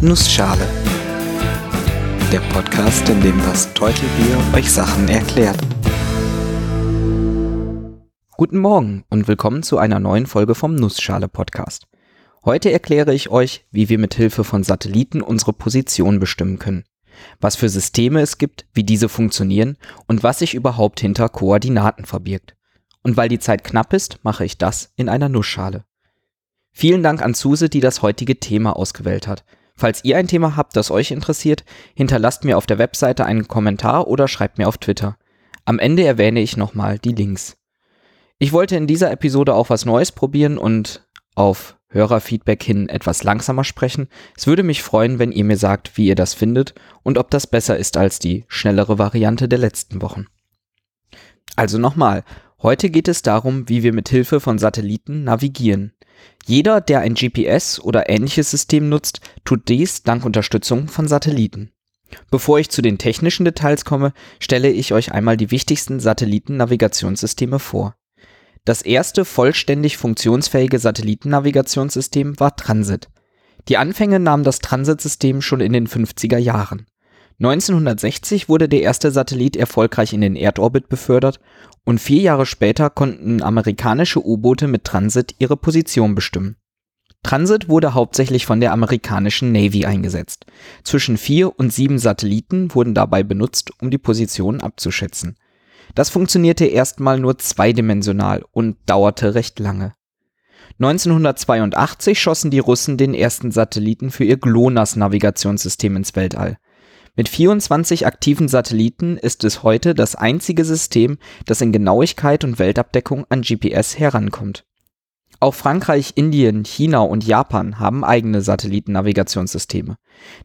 Nussschale. Der Podcast, in dem das Teutelbier euch Sachen erklärt. Guten Morgen und willkommen zu einer neuen Folge vom Nussschale Podcast. Heute erkläre ich euch, wie wir mit Hilfe von Satelliten unsere Position bestimmen können, was für Systeme es gibt, wie diese funktionieren und was sich überhaupt hinter Koordinaten verbirgt. Und weil die Zeit knapp ist, mache ich das in einer Nussschale. Vielen Dank an Suse, die das heutige Thema ausgewählt hat. Falls ihr ein Thema habt, das euch interessiert, hinterlasst mir auf der Webseite einen Kommentar oder schreibt mir auf Twitter. Am Ende erwähne ich nochmal die Links. Ich wollte in dieser Episode auch was Neues probieren und auf Hörerfeedback hin etwas langsamer sprechen. Es würde mich freuen, wenn ihr mir sagt, wie ihr das findet und ob das besser ist als die schnellere Variante der letzten Wochen. Also nochmal, heute geht es darum, wie wir mit Hilfe von Satelliten navigieren. Jeder, der ein GPS oder ähnliches System nutzt, tut dies dank Unterstützung von Satelliten. Bevor ich zu den technischen Details komme, stelle ich euch einmal die wichtigsten Satellitennavigationssysteme vor. Das erste vollständig funktionsfähige Satellitennavigationssystem war Transit. Die Anfänge nahm das Transit-System schon in den 50er Jahren. 1960 wurde der erste Satellit erfolgreich in den Erdorbit befördert und vier Jahre später konnten amerikanische U-Boote mit Transit ihre Position bestimmen. Transit wurde hauptsächlich von der amerikanischen Navy eingesetzt. Zwischen vier und sieben Satelliten wurden dabei benutzt, um die Position abzuschätzen. Das funktionierte erstmal nur zweidimensional und dauerte recht lange. 1982 schossen die Russen den ersten Satelliten für ihr GLONASS-Navigationssystem ins Weltall. Mit 24 aktiven Satelliten ist es heute das einzige System, das in Genauigkeit und Weltabdeckung an GPS herankommt. Auch Frankreich, Indien, China und Japan haben eigene Satellitennavigationssysteme.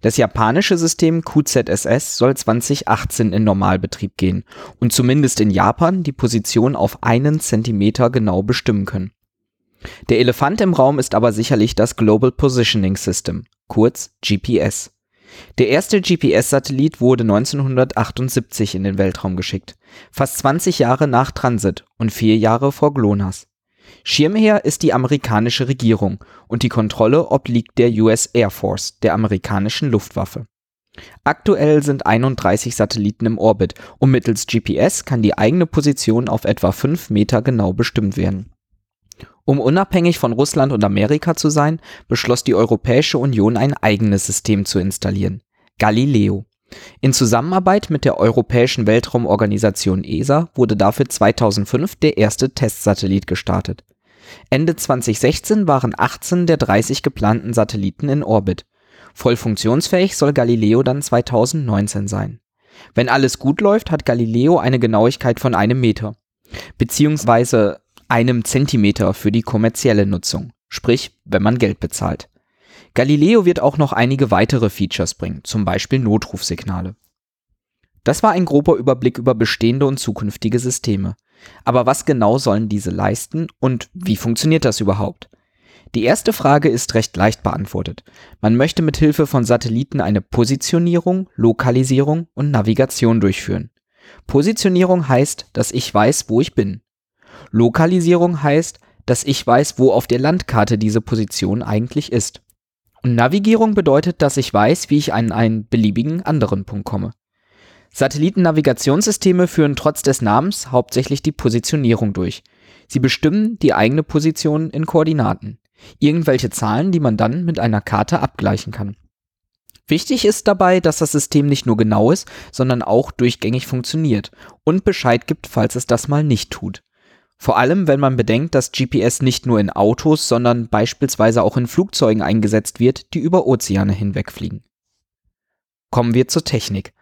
Das japanische System QZSS soll 2018 in Normalbetrieb gehen und zumindest in Japan die Position auf einen Zentimeter genau bestimmen können. Der Elefant im Raum ist aber sicherlich das Global Positioning System, kurz GPS. Der erste GPS-Satellit wurde 1978 in den Weltraum geschickt, fast 20 Jahre nach Transit und vier Jahre vor GLONASS. Schirmherr ist die amerikanische Regierung und die Kontrolle obliegt der US Air Force, der amerikanischen Luftwaffe. Aktuell sind 31 Satelliten im Orbit und mittels GPS kann die eigene Position auf etwa 5 Meter genau bestimmt werden. Um unabhängig von Russland und Amerika zu sein, beschloss die Europäische Union ein eigenes System zu installieren, Galileo. In Zusammenarbeit mit der Europäischen Weltraumorganisation ESA wurde dafür 2005 der erste Testsatellit gestartet. Ende 2016 waren 18 der 30 geplanten Satelliten in Orbit. Voll funktionsfähig soll Galileo dann 2019 sein. Wenn alles gut läuft, hat Galileo eine Genauigkeit von einem Meter, beziehungsweise einem Zentimeter für die kommerzielle Nutzung, sprich, wenn man Geld bezahlt. Galileo wird auch noch einige weitere Features bringen, zum Beispiel Notrufsignale. Das war ein grober Überblick über bestehende und zukünftige Systeme. Aber was genau sollen diese leisten und wie funktioniert das überhaupt? Die erste Frage ist recht leicht beantwortet. Man möchte mit Hilfe von Satelliten eine Positionierung, Lokalisierung und Navigation durchführen. Positionierung heißt, dass ich weiß, wo ich bin. Lokalisierung heißt, dass ich weiß, wo auf der Landkarte diese Position eigentlich ist. Und Navigierung bedeutet, dass ich weiß, wie ich an einen beliebigen anderen Punkt komme. Satellitennavigationssysteme führen trotz des Namens hauptsächlich die Positionierung durch. Sie bestimmen die eigene Position in Koordinaten. Irgendwelche Zahlen, die man dann mit einer Karte abgleichen kann. Wichtig ist dabei, dass das System nicht nur genau ist, sondern auch durchgängig funktioniert und Bescheid gibt, falls es das mal nicht tut. Vor allem, wenn man bedenkt, dass GPS nicht nur in Autos, sondern beispielsweise auch in Flugzeugen eingesetzt wird, die über Ozeane hinwegfliegen. Kommen wir zur Technik.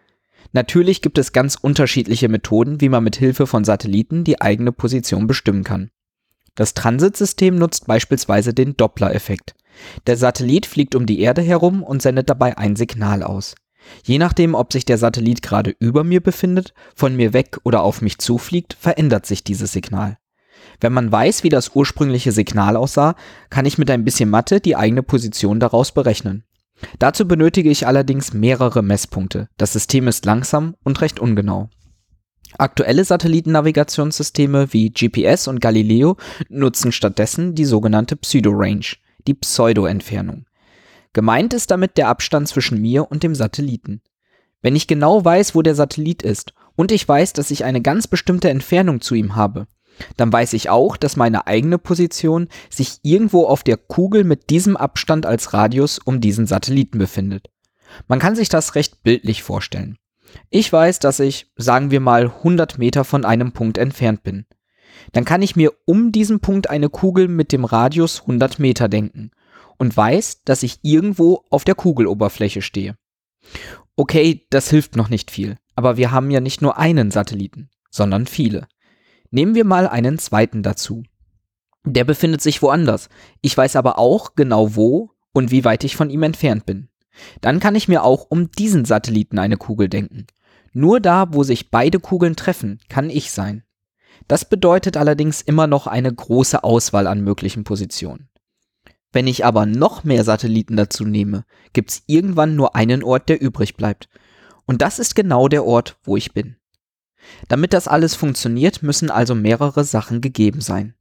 Natürlich gibt es ganz unterschiedliche Methoden, wie man mit Hilfe von Satelliten die eigene Position bestimmen kann. Das Transitsystem nutzt beispielsweise den Doppler-Effekt. Der Satellit fliegt um die Erde herum und sendet dabei ein Signal aus. Je nachdem, ob sich der Satellit gerade über mir befindet, von mir weg oder auf mich zufliegt, verändert sich dieses Signal. Wenn man weiß, wie das ursprüngliche Signal aussah, kann ich mit ein bisschen Mathe die eigene Position daraus berechnen. Dazu benötige ich allerdings mehrere Messpunkte. Das System ist langsam und recht ungenau. Aktuelle Satellitennavigationssysteme wie GPS und Galileo nutzen stattdessen die sogenannte Pseudo-Range, die Pseudo-Entfernung. Gemeint ist damit der Abstand zwischen mir und dem Satelliten. Wenn ich genau weiß, wo der Satellit ist und ich weiß, dass ich eine ganz bestimmte Entfernung zu ihm habe, dann weiß ich auch, dass meine eigene Position sich irgendwo auf der Kugel mit diesem Abstand als Radius um diesen Satelliten befindet. Man kann sich das recht bildlich vorstellen. Ich weiß, dass ich, sagen wir mal, 100 Meter von einem Punkt entfernt bin. Dann kann ich mir um diesen Punkt eine Kugel mit dem Radius 100 Meter denken und weiß, dass ich irgendwo auf der Kugeloberfläche stehe. Okay, das hilft noch nicht viel, aber wir haben ja nicht nur einen Satelliten, sondern viele. Nehmen wir mal einen zweiten dazu. Der befindet sich woanders. Ich weiß aber auch genau wo und wie weit ich von ihm entfernt bin. Dann kann ich mir auch um diesen Satelliten eine Kugel denken. Nur da, wo sich beide Kugeln treffen, kann ich sein. Das bedeutet allerdings immer noch eine große Auswahl an möglichen Positionen. Wenn ich aber noch mehr Satelliten dazu nehme, gibt's irgendwann nur einen Ort, der übrig bleibt. Und das ist genau der Ort, wo ich bin. Damit das alles funktioniert, müssen also mehrere Sachen gegeben sein.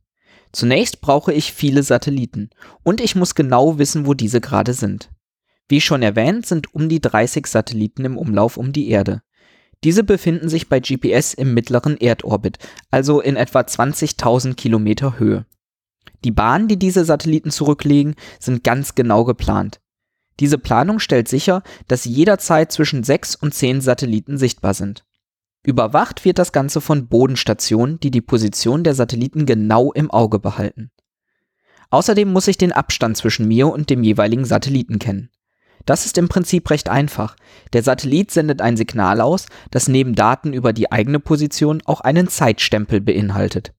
Zunächst brauche ich viele Satelliten und ich muss genau wissen, wo diese gerade sind. Wie schon erwähnt, sind um die 30 Satelliten im Umlauf um die Erde. Diese befinden sich bei GPS im mittleren Erdorbit, also in etwa 20.000 Kilometer Höhe. Die Bahnen, die diese Satelliten zurücklegen, sind ganz genau geplant. Diese Planung stellt sicher, dass jederzeit zwischen 6 und 10 Satelliten sichtbar sind. Überwacht wird das Ganze von Bodenstationen, die die Position der Satelliten genau im Auge behalten. Außerdem muss ich den Abstand zwischen mir und dem jeweiligen Satelliten kennen. Das ist im Prinzip recht einfach. Der Satellit sendet ein Signal aus, das neben Daten über die eigene Position auch einen Zeitstempel beinhaltet.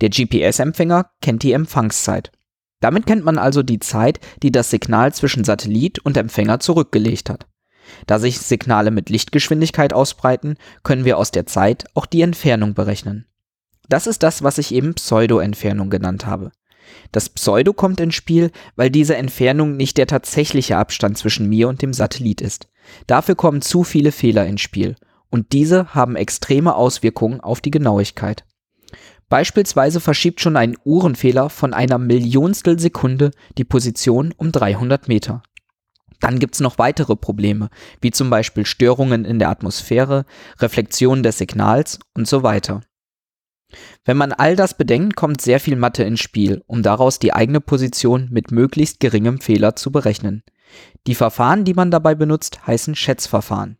Der GPS-Empfänger kennt die Empfangszeit. Damit kennt man also die Zeit, die das Signal zwischen Satellit und Empfänger zurückgelegt hat. Da sich Signale mit Lichtgeschwindigkeit ausbreiten, können wir aus der Zeit auch die Entfernung berechnen. Das ist das, was ich eben Pseudo-Entfernung genannt habe. Das Pseudo kommt ins Spiel, weil diese Entfernung nicht der tatsächliche Abstand zwischen mir und dem Satellit ist. Dafür kommen zu viele Fehler ins Spiel und diese haben extreme Auswirkungen auf die Genauigkeit. Beispielsweise verschiebt schon ein Uhrenfehler von einer Millionstel Sekunde die Position um 300 Meter. Dann gibt's noch weitere Probleme, wie zum Beispiel Störungen in der Atmosphäre, Reflexion des Signals und so weiter. Wenn man all das bedenkt, kommt sehr viel Mathe ins Spiel, um daraus die eigene Position mit möglichst geringem Fehler zu berechnen. Die Verfahren, die man dabei benutzt, heißen Schätzverfahren.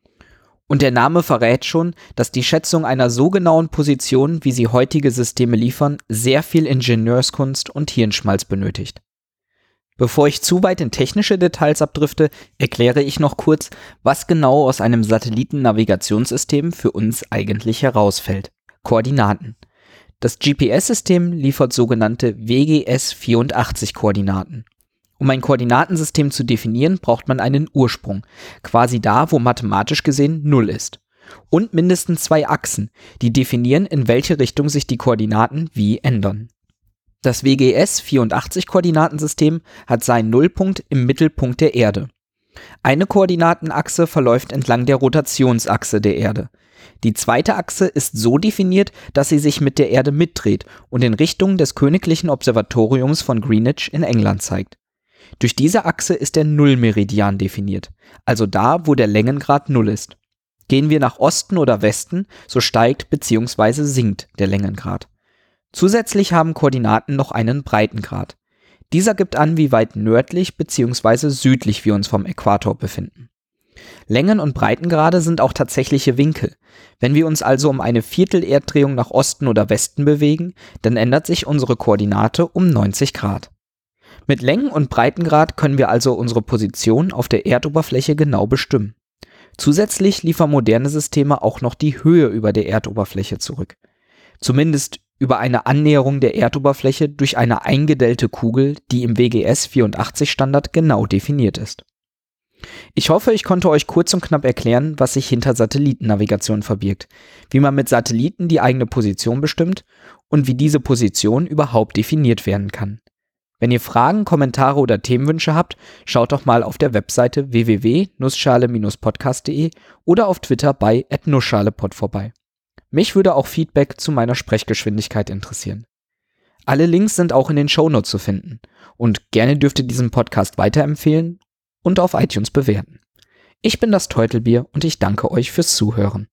Und der Name verrät schon, dass die Schätzung einer so genauen Position, wie sie heutige Systeme liefern, sehr viel Ingenieurskunst und Hirnschmalz benötigt. Bevor ich zu weit in technische Details abdrifte, erkläre ich noch kurz, was genau aus einem Satellitennavigationssystem für uns eigentlich herausfällt. Koordinaten. Das GPS-System liefert sogenannte WGS-84-Koordinaten. Um ein Koordinatensystem zu definieren, braucht man einen Ursprung, quasi da, wo mathematisch gesehen 0 ist. Und mindestens zwei Achsen, die definieren, in welche Richtung sich die Koordinaten wie ändern. Das WGS-84-Koordinatensystem hat seinen Nullpunkt im Mittelpunkt der Erde. Eine Koordinatenachse verläuft entlang der Rotationsachse der Erde. Die zweite Achse ist so definiert, dass sie sich mit der Erde mitdreht und in Richtung des Königlichen Observatoriums von Greenwich in England zeigt. Durch diese Achse ist der Nullmeridian definiert, also da, wo der Längengrad Null ist. Gehen wir nach Osten oder Westen, so steigt bzw. sinkt der Längengrad. Zusätzlich haben Koordinaten noch einen Breitengrad. Dieser gibt an, wie weit nördlich bzw. südlich wir uns vom Äquator befinden. Längen- und Breitengrade sind auch tatsächliche Winkel. Wenn wir uns also um eine Viertel-Erddrehung nach Osten oder Westen bewegen, dann ändert sich unsere Koordinate um 90 Grad. Mit Längen- und Breitengrad können wir also unsere Position auf der Erdoberfläche genau bestimmen. Zusätzlich liefern moderne Systeme auch noch die Höhe über der Erdoberfläche zurück. Zumindest über eine Annäherung der Erdoberfläche durch eine eingedellte Kugel, die im WGS 84 Standard genau definiert ist. Ich hoffe, ich konnte euch kurz und knapp erklären, was sich hinter Satellitennavigation verbirgt, wie man mit Satelliten die eigene Position bestimmt und wie diese Position überhaupt definiert werden kann. Wenn ihr Fragen, Kommentare oder Themenwünsche habt, schaut doch mal auf der Webseite www.nussschale-podcast.de oder auf Twitter bei @nussschalepod vorbei. Mich würde auch Feedback zu meiner Sprechgeschwindigkeit interessieren. Alle Links sind auch in den Shownotes zu finden. Und gerne dürft ihr diesen Podcast weiterempfehlen und auf iTunes bewerten. Ich bin das Teutelbier und ich danke euch fürs Zuhören.